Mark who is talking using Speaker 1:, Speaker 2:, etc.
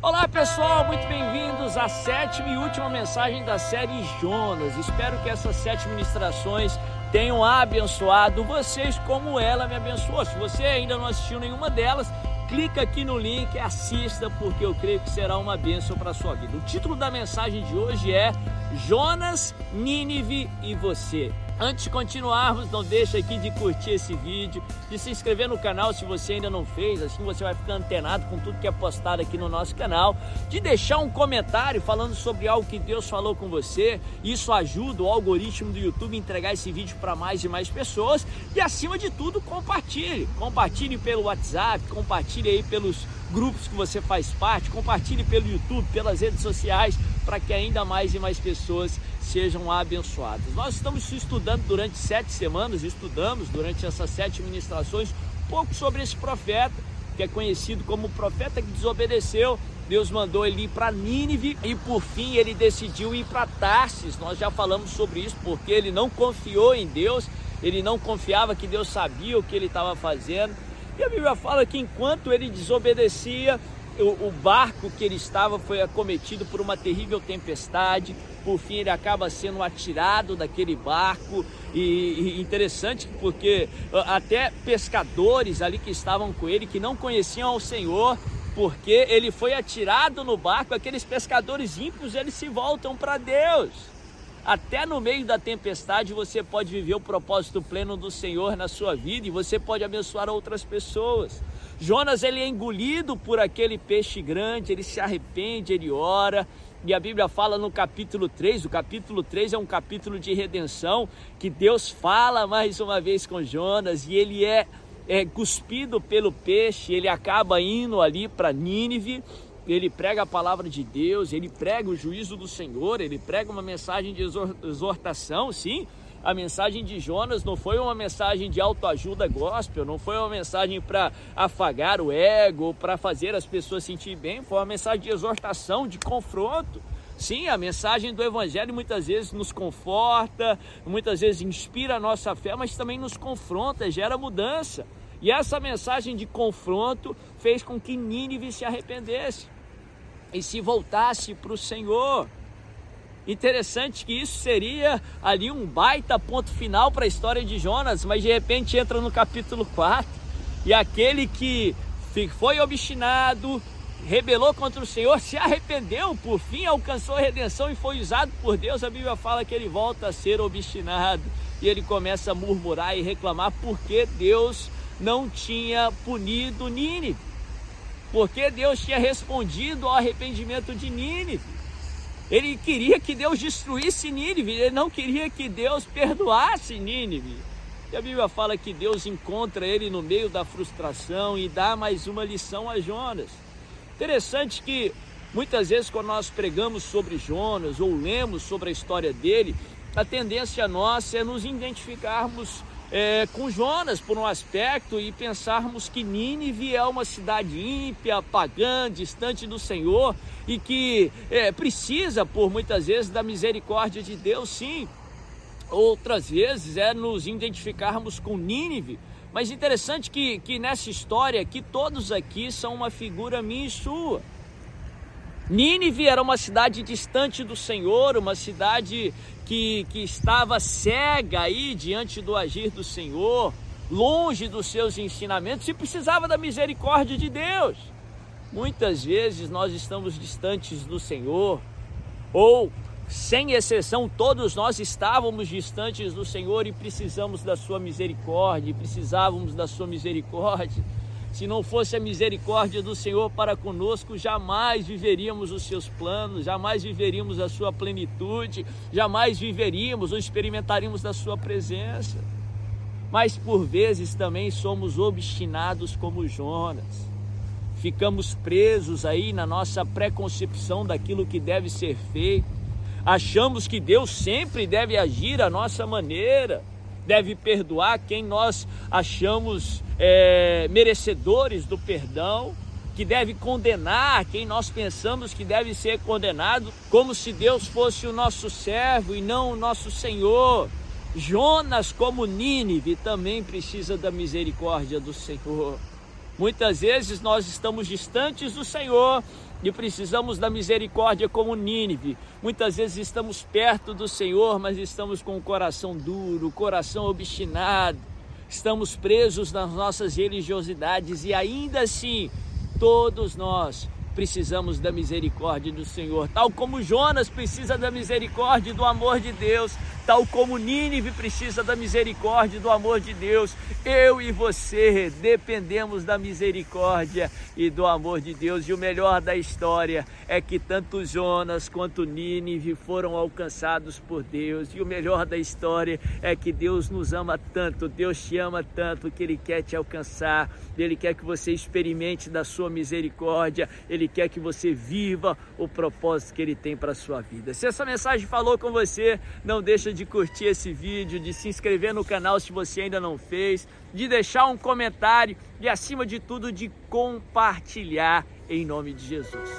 Speaker 1: Olá pessoal, muito bem-vindos à sétima e última mensagem da série Jonas. Espero que essas sete ministrações tenham abençoado vocês como ela me abençoou. Se você ainda não assistiu nenhuma delas, clica aqui no link e assista, porque eu creio que será uma bênção para a sua vida. O título da mensagem de hoje é Jonas, Nínive e você. Antes de continuarmos, não deixe aqui de curtir esse vídeo, de se inscrever no canal se você ainda não fez, assim você vai ficar antenado com tudo que é postado aqui no nosso canal, de deixar um comentário falando sobre algo que Deus falou com você. Isso ajuda o algoritmo do YouTube a entregar esse vídeo para mais e mais pessoas e acima de tudo, compartilhe. Compartilhe pelo WhatsApp, compartilhe aí pelos grupos que você faz parte, compartilhe pelo YouTube, pelas redes sociais, para que ainda mais e mais pessoas sejam abençoadas. Nós estamos estudando durante sete semanas, estudamos durante essas sete ministrações um pouco sobre esse profeta, que é conhecido como o profeta que desobedeceu. Deus mandou ele ir para Nínive e por fim ele decidiu ir para Tarsis. Nós já falamos sobre isso porque ele não confiou em Deus, ele não confiava que Deus sabia o que ele estava fazendo. E a Bíblia fala que enquanto ele desobedecia, o, o, barco que ele estava foi acometido por uma terrível tempestade. Por fim, ele acaba sendo atirado daquele barco. E, e interessante porque até pescadores ali que estavam com ele, que não conheciam ao Senhor, porque ele foi atirado no barco, aqueles pescadores ímpios, eles se voltam para Deus. Até no meio da tempestade você pode viver o propósito pleno do Senhor na sua vida e você pode abençoar outras pessoas. Jonas ele é engolido por aquele peixe grande, ele se arrepende, ele ora. E a Bíblia fala no capítulo 3, o capítulo 3 é um capítulo de redenção, que Deus fala mais uma vez com Jonas e ele é, é cuspido pelo peixe, ele acaba indo ali para Nínive, ele prega a palavra de Deus, ele prega o juízo do Senhor, ele prega uma mensagem de exortação, sim, a mensagem de Jonas não foi uma mensagem de autoajuda gospel, não foi uma mensagem para afagar o ego, para fazer as pessoas sentir bem, foi uma mensagem de exortação, de confronto. Sim, a mensagem do Evangelho muitas vezes nos conforta, muitas vezes inspira a nossa fé, mas também nos confronta, gera mudança. E essa mensagem de confronto fez com que Nínive se arrependesse e se voltasse para o Senhor. Interessante que isso seria ali um baita ponto final para a história de Jonas, mas de repente entra no capítulo 4 e aquele que foi obstinado, rebelou contra o Senhor, se arrependeu, por fim alcançou a redenção e foi usado por Deus. A Bíblia fala que ele volta a ser obstinado e ele começa a murmurar e reclamar porque Deus não tinha punido Nínive, porque Deus tinha respondido ao arrependimento de Nínive. Ele queria que Deus destruísse Nínive, ele não queria que Deus perdoasse Nínive. E a Bíblia fala que Deus encontra ele no meio da frustração e dá mais uma lição a Jonas. Interessante que muitas vezes quando nós pregamos sobre Jonas ou lemos sobre a história dele, a tendência nossa é nos identificarmos é, com Jonas por um aspecto e pensarmos que Nínive é uma cidade ímpia, pagã, distante do Senhor e que é, precisa, por muitas vezes, da misericórdia de Deus, sim. Outras vezes é nos identificarmos com Nínive. Mas interessante que, que nessa história que todos aqui são uma figura minha e sua. Nínive era uma cidade distante do Senhor, uma cidade que, que estava cega aí diante do agir do Senhor, longe dos seus ensinamentos e precisava da misericórdia de Deus. Muitas vezes nós estamos distantes do Senhor, ou sem exceção, todos nós estávamos distantes do Senhor e precisamos da Sua misericórdia, precisávamos da Sua misericórdia. Se não fosse a misericórdia do Senhor para conosco, jamais viveríamos os seus planos, jamais viveríamos a sua plenitude, jamais viveríamos ou experimentaríamos da sua presença. Mas por vezes também somos obstinados como Jonas. Ficamos presos aí na nossa preconcepção daquilo que deve ser feito. Achamos que Deus sempre deve agir à nossa maneira deve perdoar quem nós achamos é, merecedores do perdão. que deve condenar quem nós pensamos que deve ser condenado, como se Deus fosse o nosso servo e não o nosso Senhor. Jonas, como Nínive, também precisa da misericórdia do Senhor. Muitas vezes nós estamos distantes do Senhor e precisamos da misericórdia como Nínive. Muitas vezes estamos perto do Senhor, mas estamos com o coração duro, o coração obstinado, estamos presos nas nossas religiosidades e ainda assim Todos nós precisamos da misericórdia do Senhor, tal como Jonas precisa da misericórdia e do amor de Deus, tal como Nínive precisa da misericórdia e do amor de Deus, eu e você dependemos da misericórdia e do amor de Deus. E o melhor da história é que tanto Jonas quanto Nínive foram alcançados por Deus. E o melhor da história é que Deus nos ama tanto, Deus te ama tanto que Ele quer te alcançar, Ele quer que você experimente da sua misericórdia, Ele quer que você viva o propósito que Ele tem para a sua vida. Se essa mensagem falou com você, não deixa de curtir esse vídeo, de se inscrever no canal se você ainda não fez, de deixar um comentário e, acima de tudo, de compartilhar em nome de Jesus.